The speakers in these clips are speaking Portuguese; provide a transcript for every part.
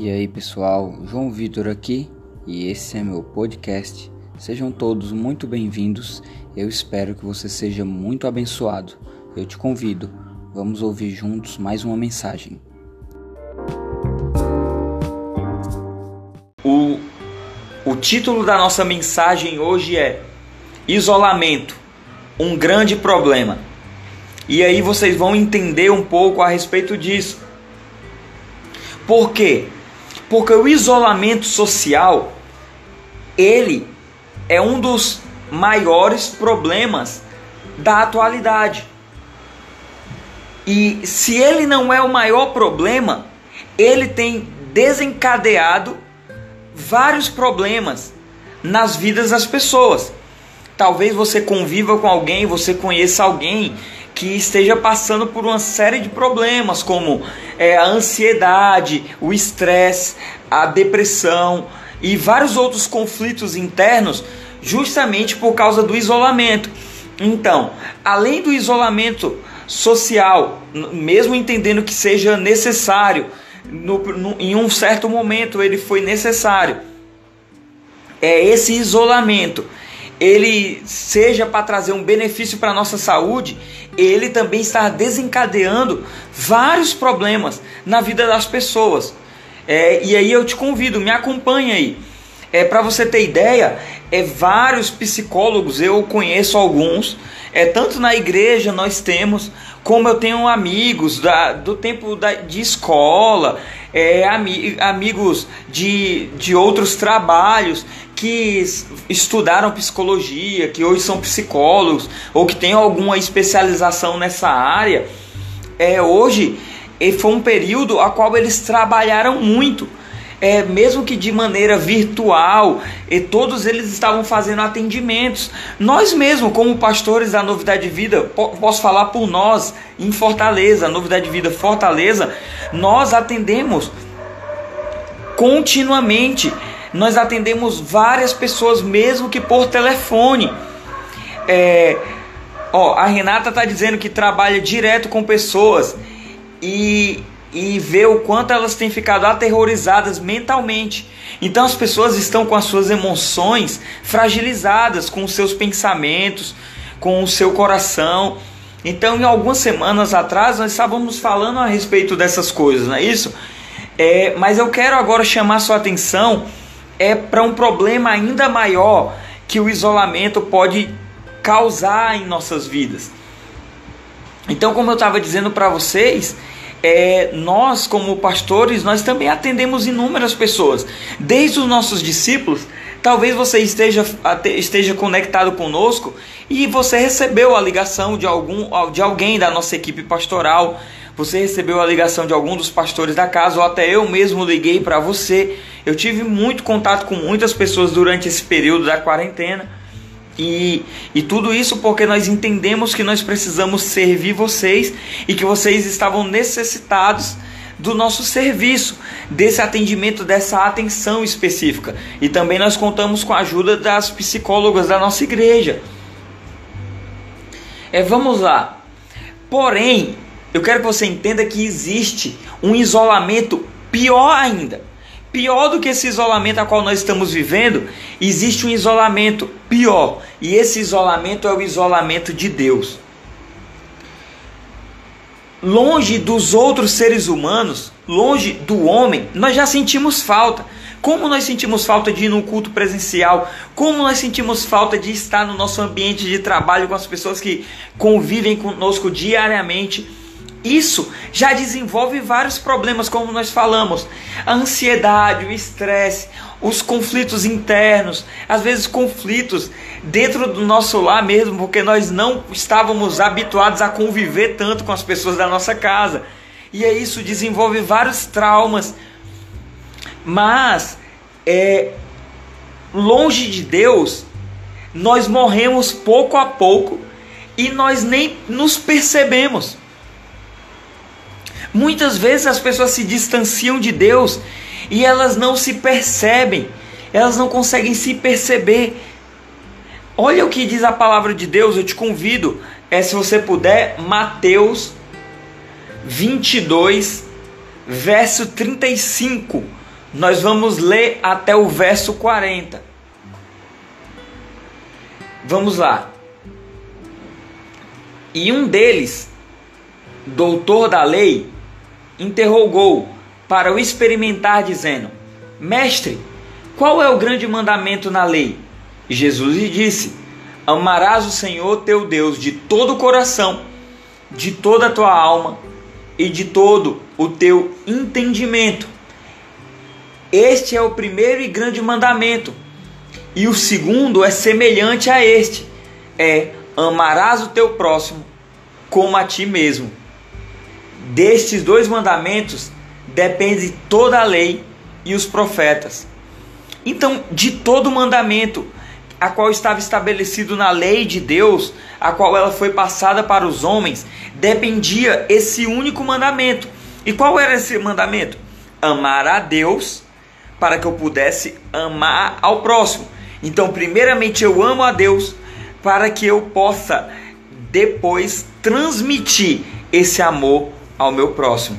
E aí pessoal, João Vitor aqui e esse é meu podcast. Sejam todos muito bem-vindos. Eu espero que você seja muito abençoado. Eu te convido, vamos ouvir juntos mais uma mensagem. O, o título da nossa mensagem hoje é Isolamento um grande problema. E aí vocês vão entender um pouco a respeito disso. Por quê? Porque o isolamento social, ele é um dos maiores problemas da atualidade. E se ele não é o maior problema, ele tem desencadeado vários problemas nas vidas das pessoas. Talvez você conviva com alguém, você conheça alguém que esteja passando por uma série de problemas, como é, a ansiedade, o estresse, a depressão e vários outros conflitos internos, justamente por causa do isolamento. Então, além do isolamento social, mesmo entendendo que seja necessário, no, no, em um certo momento ele foi necessário, é esse isolamento ele seja para trazer um benefício para a nossa saúde, ele também está desencadeando vários problemas na vida das pessoas. É, e aí eu te convido, me acompanhe aí. É, para você ter ideia, é vários psicólogos, eu conheço alguns, é tanto na igreja nós temos, como eu tenho amigos da, do tempo da, de escola, é, ami, amigos de, de outros trabalhos que estudaram psicologia, que hoje são psicólogos ou que têm alguma especialização nessa área, é, hoje foi um período a qual eles trabalharam muito. É, mesmo que de maneira virtual, e todos eles estavam fazendo atendimentos. Nós mesmos, como pastores da Novidade de Vida, posso falar por nós em Fortaleza, Novidade de Vida Fortaleza, nós atendemos continuamente nós atendemos várias pessoas, mesmo que por telefone. É, ó, a Renata está dizendo que trabalha direto com pessoas e, e vê o quanto elas têm ficado aterrorizadas mentalmente. Então as pessoas estão com as suas emoções fragilizadas, com os seus pensamentos, com o seu coração. Então, em algumas semanas atrás, nós estávamos falando a respeito dessas coisas, não é isso? É, mas eu quero agora chamar sua atenção é para um problema ainda maior que o isolamento pode causar em nossas vidas. Então, como eu estava dizendo para vocês, é, nós como pastores, nós também atendemos inúmeras pessoas, desde os nossos discípulos. Talvez você esteja, esteja conectado conosco e você recebeu a ligação de algum de alguém da nossa equipe pastoral você recebeu a ligação de algum dos pastores da casa ou até eu mesmo liguei para você. Eu tive muito contato com muitas pessoas durante esse período da quarentena. E, e tudo isso porque nós entendemos que nós precisamos servir vocês e que vocês estavam necessitados do nosso serviço, desse atendimento, dessa atenção específica. E também nós contamos com a ajuda das psicólogas da nossa igreja. É, vamos lá. Porém, eu quero que você entenda que existe um isolamento pior ainda. Pior do que esse isolamento a qual nós estamos vivendo, existe um isolamento pior. E esse isolamento é o isolamento de Deus. Longe dos outros seres humanos, longe do homem, nós já sentimos falta. Como nós sentimos falta de ir no culto presencial, como nós sentimos falta de estar no nosso ambiente de trabalho com as pessoas que convivem conosco diariamente isso já desenvolve vários problemas, como nós falamos: a ansiedade, o estresse, os conflitos internos, às vezes conflitos dentro do nosso lar mesmo, porque nós não estávamos habituados a conviver tanto com as pessoas da nossa casa. E é isso desenvolve vários traumas. Mas é longe de Deus, nós morremos pouco a pouco e nós nem nos percebemos. Muitas vezes as pessoas se distanciam de Deus e elas não se percebem, elas não conseguem se perceber. Olha o que diz a palavra de Deus, eu te convido, é se você puder, Mateus 22, verso 35. Nós vamos ler até o verso 40. Vamos lá. E um deles, doutor da lei, interrogou para o experimentar, dizendo: Mestre, qual é o grande mandamento na lei? Jesus lhe disse: Amarás o Senhor teu Deus de todo o coração, de toda a tua alma e de todo o teu entendimento. Este é o primeiro e grande mandamento. E o segundo é semelhante a este: é amarás o teu próximo como a ti mesmo. Destes dois mandamentos depende toda a lei e os profetas. Então, de todo mandamento, a qual estava estabelecido na lei de Deus, a qual ela foi passada para os homens, dependia esse único mandamento. E qual era esse mandamento? Amar a Deus para que eu pudesse amar ao próximo. Então, primeiramente eu amo a Deus para que eu possa depois transmitir esse amor ao meu próximo.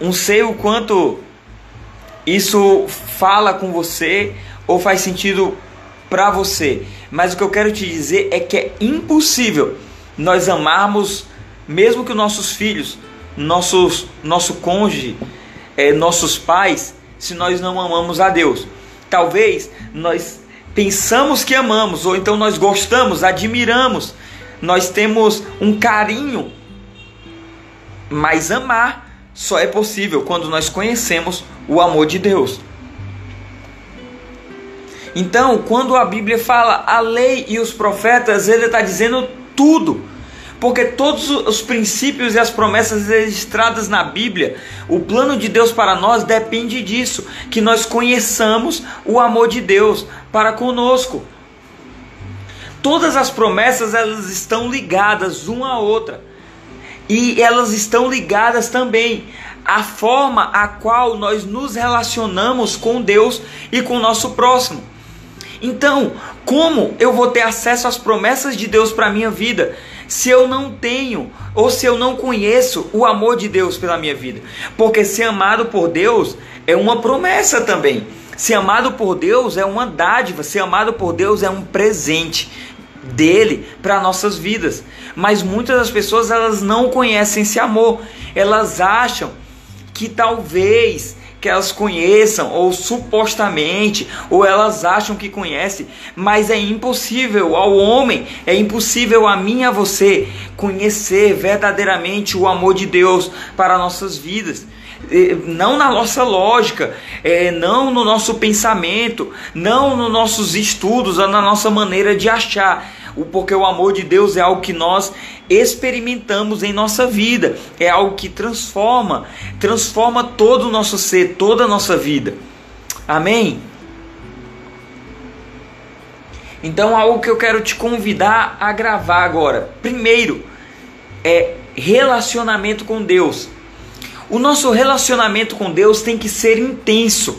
Não sei o quanto isso fala com você ou faz sentido para você, mas o que eu quero te dizer é que é impossível nós amarmos, mesmo que nossos filhos, nossos, nosso cônjuge, é, nossos pais, se nós não amamos a Deus. Talvez nós pensamos que amamos, ou então nós gostamos, admiramos, nós temos um carinho, mas amar só é possível quando nós conhecemos o amor de Deus. Então, quando a Bíblia fala a lei e os profetas, ele está dizendo tudo. Porque todos os princípios e as promessas registradas na Bíblia, o plano de Deus para nós depende disso, que nós conheçamos o amor de Deus para conosco. Todas as promessas elas estão ligadas uma à outra. E elas estão ligadas também à forma a qual nós nos relacionamos com Deus e com o nosso próximo. Então, como eu vou ter acesso às promessas de Deus para a minha vida se eu não tenho ou se eu não conheço o amor de Deus pela minha vida? Porque ser amado por Deus é uma promessa também. Ser amado por Deus é uma dádiva, ser amado por Deus é um presente dele para nossas vidas. Mas muitas das pessoas elas não conhecem esse amor. Elas acham que talvez que elas conheçam ou supostamente ou elas acham que conhecem, mas é impossível ao homem, é impossível a mim e a você conhecer verdadeiramente o amor de Deus para nossas vidas não na nossa lógica, é, não no nosso pensamento, não nos nossos estudos, na nossa maneira de achar. Porque o amor de Deus é algo que nós experimentamos em nossa vida, é algo que transforma, transforma todo o nosso ser, toda a nossa vida. Amém? Então, algo que eu quero te convidar a gravar agora. Primeiro, é relacionamento com Deus. O nosso relacionamento com Deus tem que ser intenso,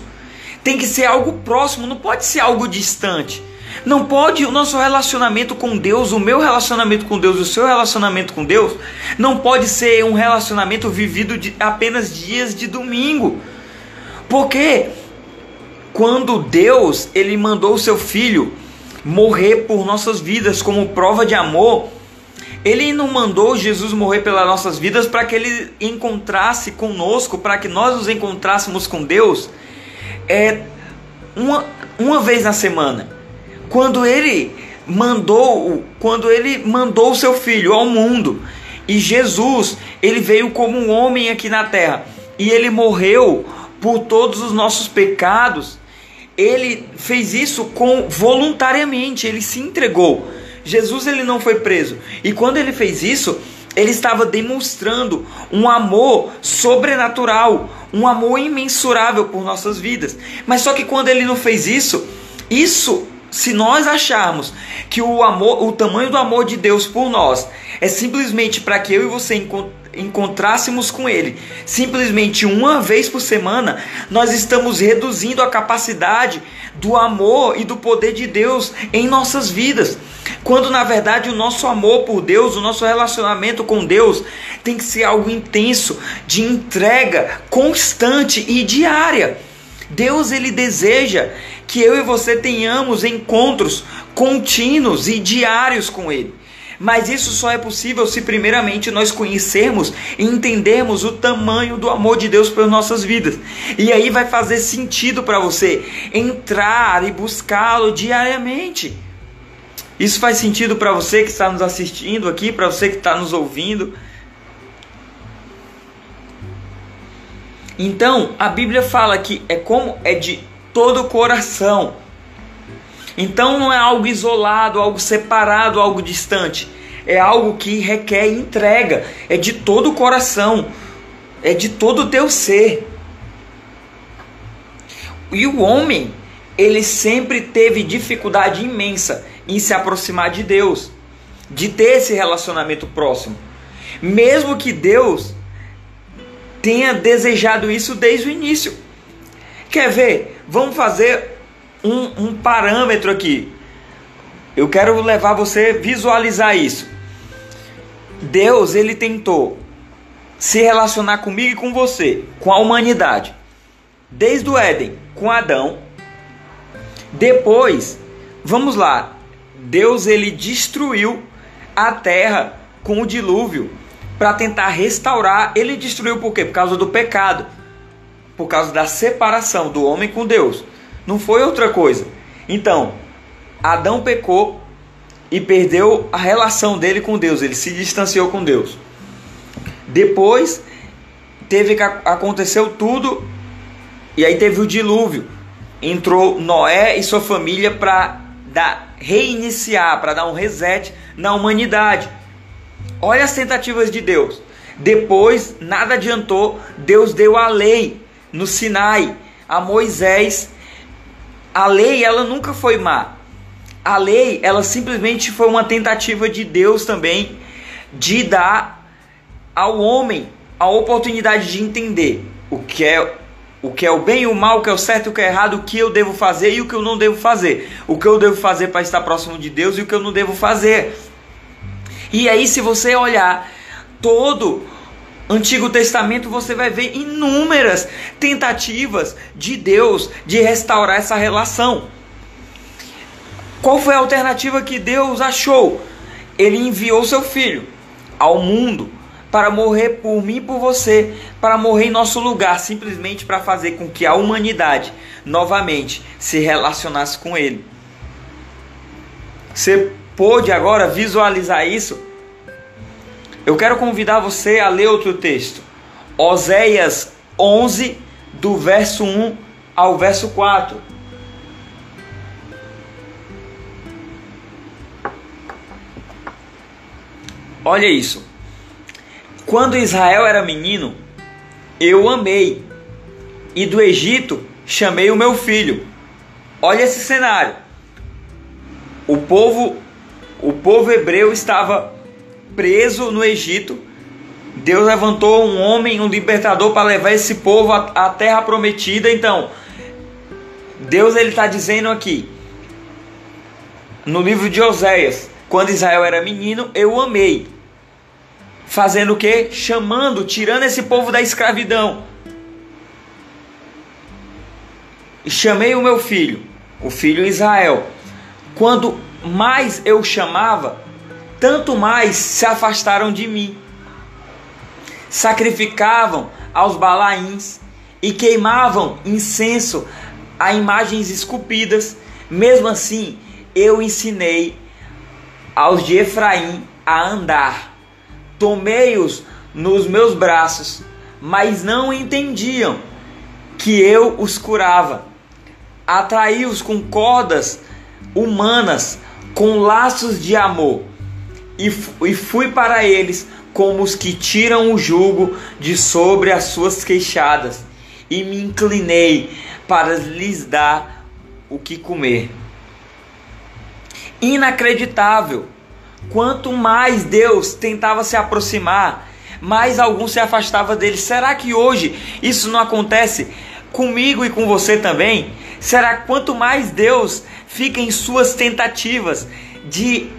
tem que ser algo próximo, não pode ser algo distante. Não pode o nosso relacionamento com Deus, o meu relacionamento com Deus, o seu relacionamento com Deus, não pode ser um relacionamento vivido de apenas dias de domingo. Porque quando Deus ele mandou o seu filho morrer por nossas vidas como prova de amor, ele não mandou Jesus morrer pelas nossas vidas para que ele encontrasse conosco, para que nós nos encontrássemos com Deus é uma, uma vez na semana. Quando ele mandou, quando ele mandou o seu filho ao mundo, e Jesus, ele veio como um homem aqui na terra, e ele morreu por todos os nossos pecados. Ele fez isso com voluntariamente, ele se entregou. Jesus ele não foi preso. E quando ele fez isso, ele estava demonstrando um amor sobrenatural, um amor imensurável por nossas vidas. Mas só que quando ele não fez isso, isso se nós acharmos que o amor, o tamanho do amor de Deus por nós é simplesmente para que eu e você encontrássemos com Ele simplesmente uma vez por semana, nós estamos reduzindo a capacidade do amor e do poder de Deus em nossas vidas. Quando na verdade o nosso amor por Deus, o nosso relacionamento com Deus tem que ser algo intenso, de entrega constante e diária. Deus ele deseja que eu e você tenhamos encontros contínuos e diários com ele. Mas isso só é possível se primeiramente nós conhecermos e entendermos o tamanho do amor de Deus pelas nossas vidas. E aí vai fazer sentido para você entrar e buscá-lo diariamente. Isso faz sentido para você que está nos assistindo aqui, para você que está nos ouvindo. Então, a Bíblia fala que é como é de todo o coração. Então não é algo isolado, algo separado, algo distante. É algo que requer entrega, é de todo o coração, é de todo o teu ser. E o homem, ele sempre teve dificuldade imensa em se aproximar de Deus, de ter esse relacionamento próximo. Mesmo que Deus tenha desejado isso desde o início. Quer ver? Vamos fazer um, um parâmetro aqui. Eu quero levar você a visualizar isso. Deus, ele tentou se relacionar comigo e com você, com a humanidade. Desde o Éden, com Adão. Depois, vamos lá. Deus ele destruiu a terra com o dilúvio para tentar restaurar. Ele destruiu por quê? Por causa do pecado. Por causa da separação do homem com Deus. Não foi outra coisa. Então, Adão pecou e perdeu a relação dele com Deus, ele se distanciou com Deus. Depois teve que aconteceu tudo e aí teve o dilúvio. Entrou Noé e sua família para dar reiniciar, para dar um reset na humanidade. Olha as tentativas de Deus. Depois nada adiantou, Deus deu a lei no Sinai a Moisés a lei, ela nunca foi má. A lei, ela simplesmente foi uma tentativa de Deus também de dar ao homem a oportunidade de entender o que é o que é o bem e o mal, o que é o certo e o que é errado, o que eu devo fazer e o que eu não devo fazer. O que eu devo fazer para estar próximo de Deus e o que eu não devo fazer. E aí, se você olhar todo Antigo Testamento você vai ver inúmeras tentativas de Deus de restaurar essa relação. Qual foi a alternativa que Deus achou? Ele enviou seu filho ao mundo para morrer por mim e por você, para morrer em nosso lugar, simplesmente para fazer com que a humanidade novamente se relacionasse com ele. Você pôde agora visualizar isso? Eu quero convidar você a ler outro texto. Oséias 11, do verso 1 ao verso 4. Olha isso. Quando Israel era menino, eu amei, e do Egito chamei o meu filho. Olha esse cenário. O povo, o povo hebreu estava preso no Egito, Deus levantou um homem, um libertador para levar esse povo à, terra prometida. Então, Deus ele está dizendo aqui no livro de Oséias, quando Israel era menino, eu amei. Fazendo o que? Chamando, tirando esse povo da escravidão. Chamei o meu filho, o filho Israel. Quando mais eu chamava, tanto mais se afastaram de mim. Sacrificavam aos balaíns e queimavam incenso a imagens esculpidas. Mesmo assim, eu ensinei aos de Efraim a andar. Tomei-os nos meus braços, mas não entendiam que eu os curava. Atraí-os com cordas humanas, com laços de amor e, e fui para eles como os que tiram o jugo de sobre as suas queixadas, e me inclinei para lhes dar o que comer. inacreditável. Quanto mais Deus tentava se aproximar, mais alguns se afastava dele. Será que hoje isso não acontece comigo e com você também? Será que quanto mais Deus fica em suas tentativas de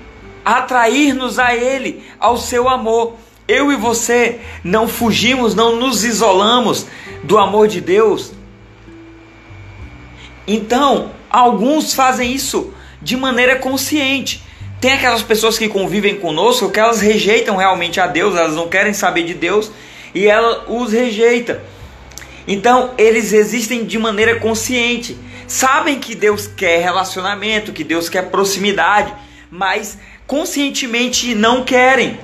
atrair-nos a Ele, ao seu amor, eu e você não fugimos, não nos isolamos do amor de Deus? Então, alguns fazem isso de maneira consciente. Tem aquelas pessoas que convivem conosco que elas rejeitam realmente a Deus, elas não querem saber de Deus e ela os rejeita. Então, eles existem de maneira consciente. Sabem que Deus quer relacionamento, que Deus quer proximidade, mas conscientemente não querem.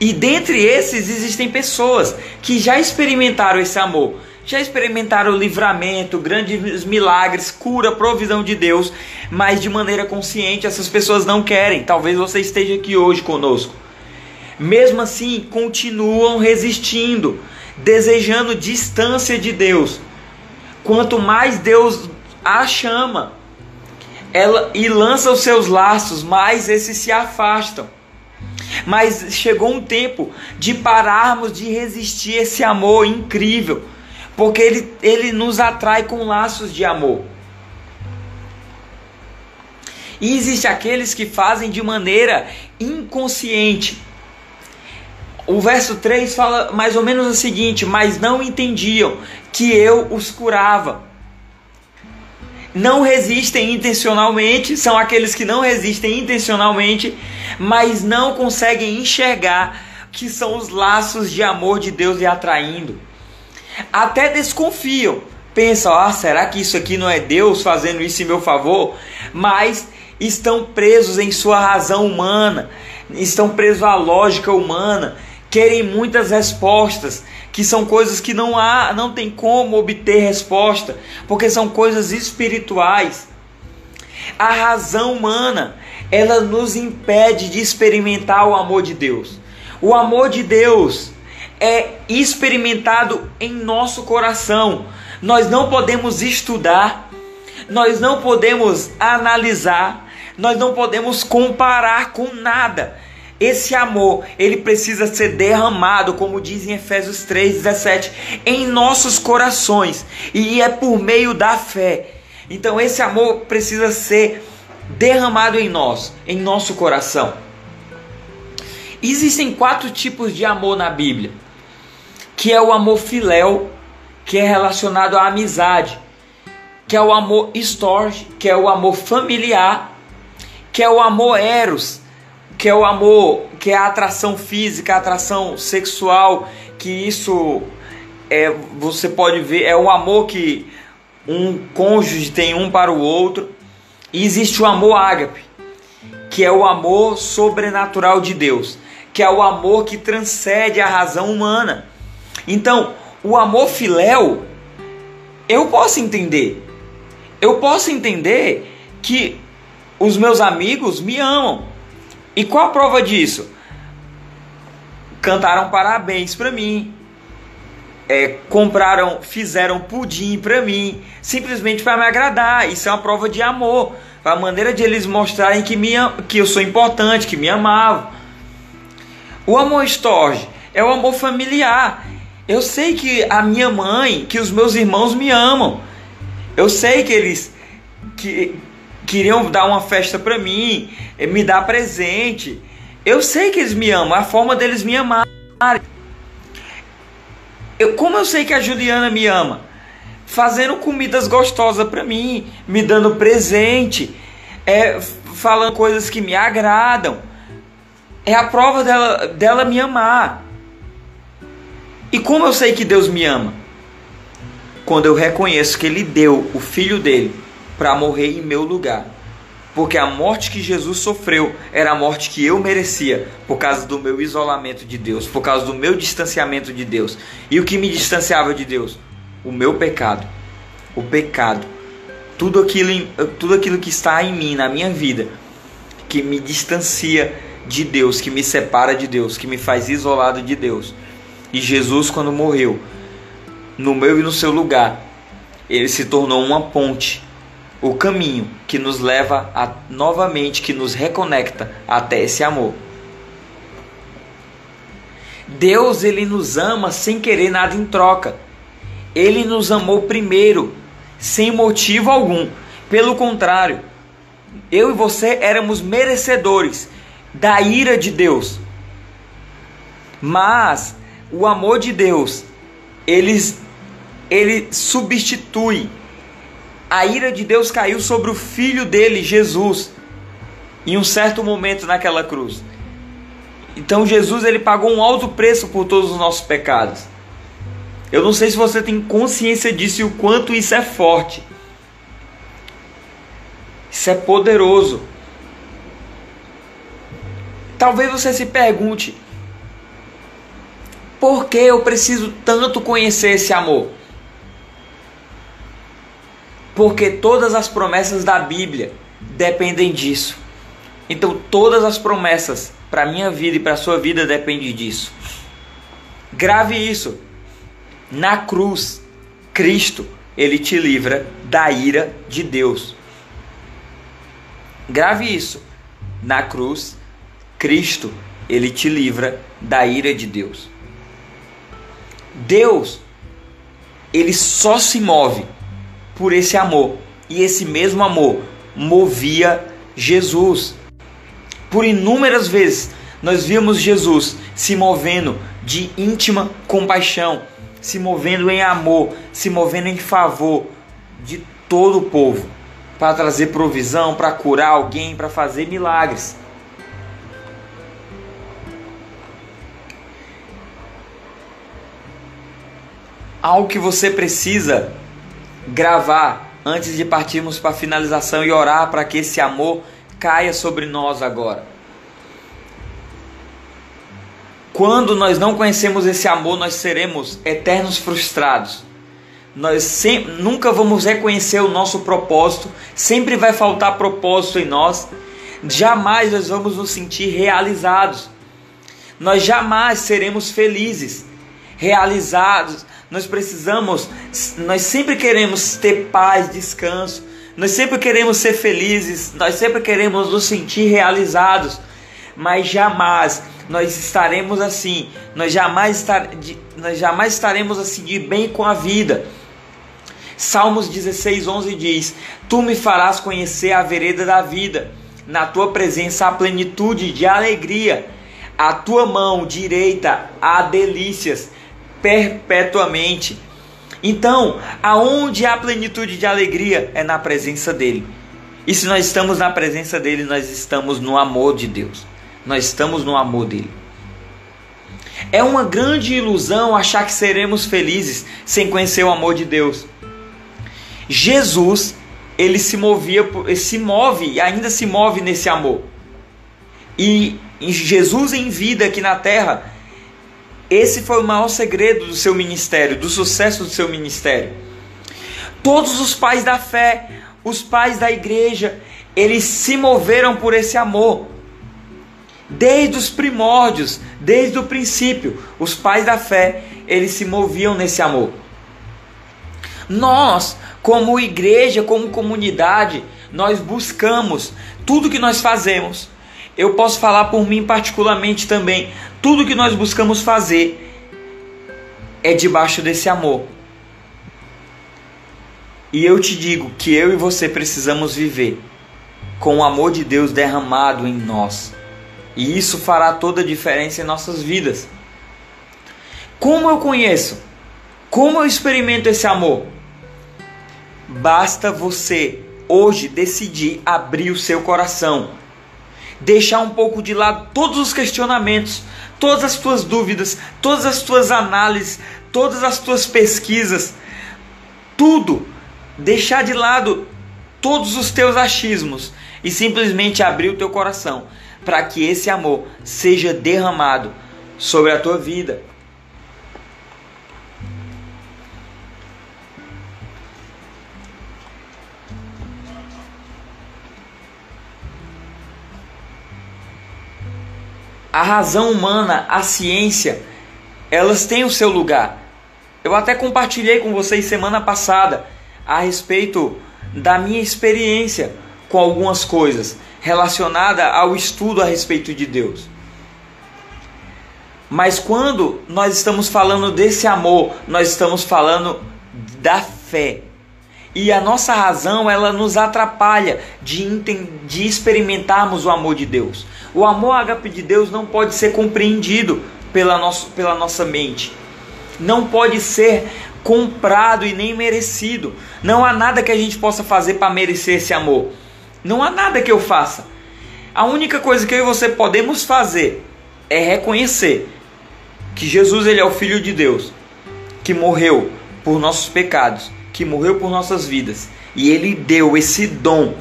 E dentre esses existem pessoas que já experimentaram esse amor, já experimentaram o livramento, grandes milagres, cura, provisão de Deus, mas de maneira consciente essas pessoas não querem. Talvez você esteja aqui hoje conosco. Mesmo assim, continuam resistindo, desejando distância de Deus. Quanto mais Deus a chama ela, e lança os seus laços, mais esses se afastam. Mas chegou um tempo de pararmos de resistir esse amor incrível porque ele, ele nos atrai com laços de amor. E existe aqueles que fazem de maneira inconsciente. O verso 3 fala mais ou menos o seguinte: Mas não entendiam que eu os curava. Não resistem intencionalmente, são aqueles que não resistem intencionalmente, mas não conseguem enxergar que são os laços de amor de Deus lhe atraindo até desconfiam. Pensam, ah, será que isso aqui não é Deus fazendo isso em meu favor? Mas estão presos em sua razão humana, estão presos à lógica humana, querem muitas respostas, que são coisas que não há, não tem como obter resposta, porque são coisas espirituais. A razão humana, ela nos impede de experimentar o amor de Deus. O amor de Deus, é experimentado em nosso coração. Nós não podemos estudar, nós não podemos analisar, nós não podemos comparar com nada. Esse amor, ele precisa ser derramado, como diz em Efésios 3:17, em nossos corações, e é por meio da fé. Então esse amor precisa ser derramado em nós, em nosso coração. Existem quatro tipos de amor na Bíblia que é o amor filéu, que é relacionado à amizade, que é o amor storge, que é o amor familiar, que é o amor eros, que é o amor, que é a atração física, a atração sexual, que isso é, você pode ver, é o amor que um cônjuge tem um para o outro. E existe o amor ágape, que é o amor sobrenatural de Deus, que é o amor que transcende a razão humana. Então, o amor filéu, eu posso entender. Eu posso entender que os meus amigos me amam. E qual a prova disso? Cantaram parabéns para mim. É, compraram, fizeram pudim para mim, simplesmente para me agradar. Isso é uma prova de amor, a maneira de eles mostrarem que, me, que eu sou importante, que me amavam. O amor estorge é o amor familiar, eu sei que a minha mãe, que os meus irmãos me amam. Eu sei que eles que queriam dar uma festa para mim, eh, me dar presente. Eu sei que eles me amam, a forma deles me amarem. Eu, como eu sei que a Juliana me ama? Fazendo comidas gostosas para mim, me dando presente, é, falando coisas que me agradam. É a prova dela, dela me amar. E como eu sei que Deus me ama? Quando eu reconheço que Ele deu o Filho dele para morrer em meu lugar. Porque a morte que Jesus sofreu era a morte que eu merecia por causa do meu isolamento de Deus, por causa do meu distanciamento de Deus. E o que me distanciava de Deus? O meu pecado. O pecado. Tudo aquilo, tudo aquilo que está em mim, na minha vida, que me distancia de Deus, que me separa de Deus, que me faz isolado de Deus. E Jesus, quando morreu, no meu e no seu lugar, ele se tornou uma ponte. O caminho que nos leva a novamente, que nos reconecta até esse amor. Deus ele nos ama sem querer nada em troca. Ele nos amou primeiro, sem motivo algum. Pelo contrário, eu e você éramos merecedores da ira de Deus. Mas o amor de Deus, ele, ele substitui. A ira de Deus caiu sobre o filho dele, Jesus, em um certo momento naquela cruz. Então Jesus ele pagou um alto preço por todos os nossos pecados. Eu não sei se você tem consciência disso e o quanto isso é forte. Isso é poderoso. Talvez você se pergunte: por que eu preciso tanto conhecer esse amor? Porque todas as promessas da Bíblia dependem disso. Então, todas as promessas para a minha vida e para a sua vida dependem disso. Grave isso. Na cruz, Cristo, ele te livra da ira de Deus. Grave isso. Na cruz, Cristo, ele te livra da ira de Deus. Deus, ele só se move por esse amor. E esse mesmo amor movia Jesus. Por inúmeras vezes nós vimos Jesus se movendo de íntima compaixão, se movendo em amor, se movendo em favor de todo o povo para trazer provisão, para curar alguém, para fazer milagres. Algo que você precisa gravar antes de partirmos para a finalização e orar para que esse amor caia sobre nós agora. Quando nós não conhecemos esse amor, nós seremos eternos frustrados nós sempre, nunca vamos reconhecer o nosso propósito, sempre vai faltar propósito em nós, jamais nós vamos nos sentir realizados, nós jamais seremos felizes, realizados. Nós precisamos, nós sempre queremos ter paz, descanso, nós sempre queremos ser felizes, nós sempre queremos nos sentir realizados, mas jamais nós estaremos assim, nós jamais, estar, nós jamais estaremos assim de bem com a vida. Salmos 16, 11 diz: Tu me farás conhecer a vereda da vida, na tua presença há plenitude de alegria, a tua mão direita há delícias perpetuamente. Então, aonde há plenitude de alegria é na presença dele. E se nós estamos na presença dele, nós estamos no amor de Deus. Nós estamos no amor dele. É uma grande ilusão achar que seremos felizes sem conhecer o amor de Deus. Jesus, ele se movia, se move e ainda se move nesse amor. E Jesus em vida aqui na terra, esse foi o maior segredo do seu ministério, do sucesso do seu ministério. Todos os pais da fé, os pais da igreja, eles se moveram por esse amor. Desde os primórdios, desde o princípio, os pais da fé, eles se moviam nesse amor. Nós como igreja, como comunidade, nós buscamos tudo que nós fazemos. Eu posso falar por mim particularmente também. Tudo que nós buscamos fazer é debaixo desse amor. E eu te digo que eu e você precisamos viver com o amor de Deus derramado em nós. E isso fará toda a diferença em nossas vidas. Como eu conheço? Como eu experimento esse amor? Basta você hoje decidir abrir o seu coração, deixar um pouco de lado todos os questionamentos, todas as tuas dúvidas, todas as tuas análises, todas as tuas pesquisas, tudo, deixar de lado todos os teus achismos e simplesmente abrir o teu coração para que esse amor seja derramado sobre a tua vida. A razão humana, a ciência, elas têm o seu lugar. Eu até compartilhei com vocês semana passada a respeito da minha experiência com algumas coisas relacionada ao estudo a respeito de Deus. Mas quando nós estamos falando desse amor, nós estamos falando da fé. E a nossa razão, ela nos atrapalha de, de experimentarmos o amor de Deus. O amor ágape de Deus não pode ser compreendido pela, nosso, pela nossa mente. Não pode ser comprado e nem merecido. Não há nada que a gente possa fazer para merecer esse amor. Não há nada que eu faça. A única coisa que eu e você podemos fazer é reconhecer que Jesus ele é o filho de Deus, que morreu por nossos pecados, que morreu por nossas vidas, e ele deu esse dom.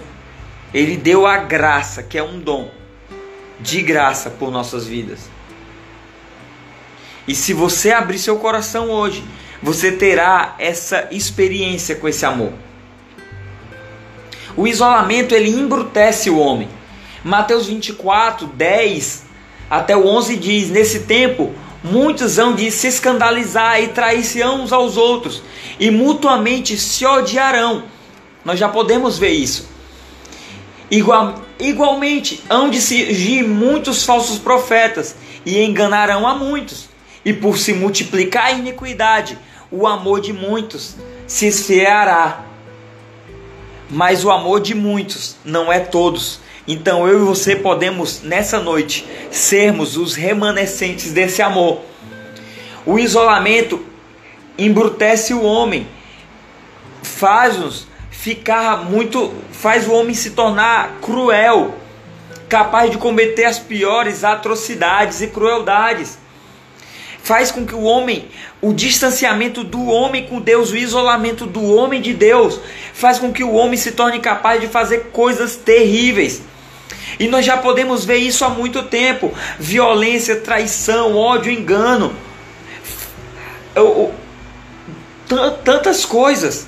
Ele deu a graça, que é um dom de graça por nossas vidas. E se você abrir seu coração hoje você terá essa experiência com esse amor. O isolamento ele embrutece o homem. Mateus 24, 10 até o 11 diz: Nesse tempo, muitos hão de se escandalizar e trair-se uns aos outros, e mutuamente se odiarão. Nós já podemos ver isso. Igual, igualmente, hão de surgir muitos falsos profetas e enganarão a muitos. E por se multiplicar a iniquidade, o amor de muitos se esfriará. Mas o amor de muitos não é todos. Então eu e você podemos nessa noite sermos os remanescentes desse amor. O isolamento embrutece o homem, faz-nos ficar muito, faz o homem se tornar cruel, capaz de cometer as piores atrocidades e crueldades faz com que o homem, o distanciamento do homem com Deus, o isolamento do homem de Deus, faz com que o homem se torne capaz de fazer coisas terríveis. E nós já podemos ver isso há muito tempo: violência, traição, ódio, engano, tantas coisas.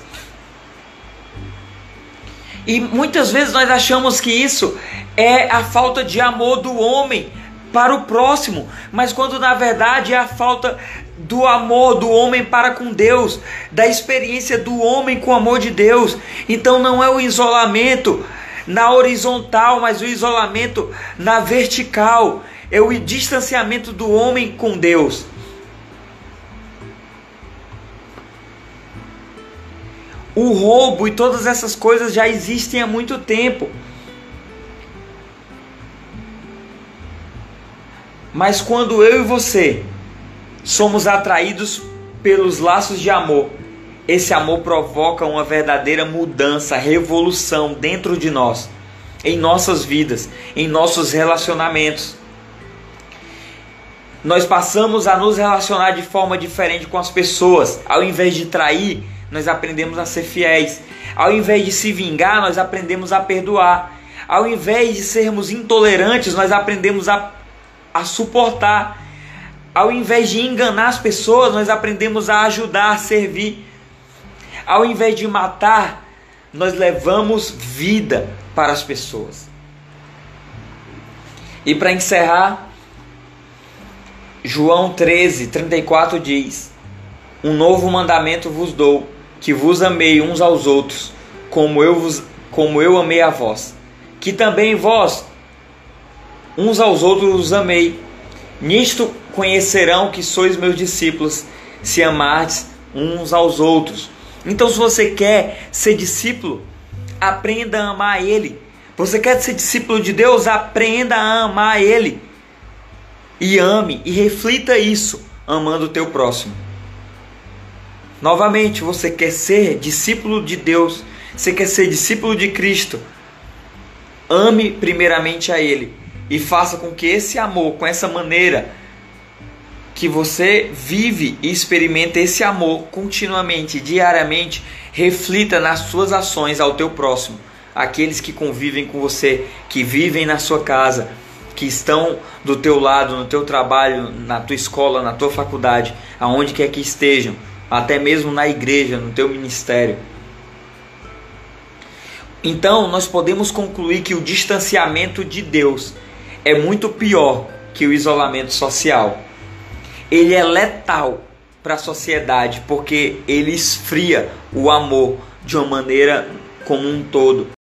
E muitas vezes nós achamos que isso é a falta de amor do homem para o próximo, mas quando na verdade é a falta do amor do homem para com Deus, da experiência do homem com o amor de Deus. Então não é o isolamento na horizontal, mas o isolamento na vertical, é o distanciamento do homem com Deus. O roubo e todas essas coisas já existem há muito tempo. Mas quando eu e você somos atraídos pelos laços de amor, esse amor provoca uma verdadeira mudança, revolução dentro de nós, em nossas vidas, em nossos relacionamentos. Nós passamos a nos relacionar de forma diferente com as pessoas. Ao invés de trair, nós aprendemos a ser fiéis. Ao invés de se vingar, nós aprendemos a perdoar. Ao invés de sermos intolerantes, nós aprendemos a a suportar. Ao invés de enganar as pessoas, nós aprendemos a ajudar, a servir. Ao invés de matar, nós levamos vida para as pessoas. E para encerrar, João 13, 34 diz: Um novo mandamento vos dou, que vos amei uns aos outros, como eu, vos, como eu amei a vós. Que também vós uns aos outros os amei. Nisto conhecerão que sois meus discípulos, se amardes uns aos outros. Então, se você quer ser discípulo, aprenda a amar Ele. Você quer ser discípulo de Deus? Aprenda a amar Ele. E ame e reflita isso amando o teu próximo. Novamente, você quer ser discípulo de Deus, você quer ser discípulo de Cristo. Ame primeiramente a Ele e faça com que esse amor, com essa maneira que você vive e experimenta esse amor continuamente, diariamente, reflita nas suas ações ao teu próximo, aqueles que convivem com você, que vivem na sua casa, que estão do teu lado, no teu trabalho, na tua escola, na tua faculdade, aonde quer que estejam, até mesmo na igreja, no teu ministério. Então, nós podemos concluir que o distanciamento de Deus é muito pior que o isolamento social. Ele é letal para a sociedade porque ele esfria o amor de uma maneira como um todo.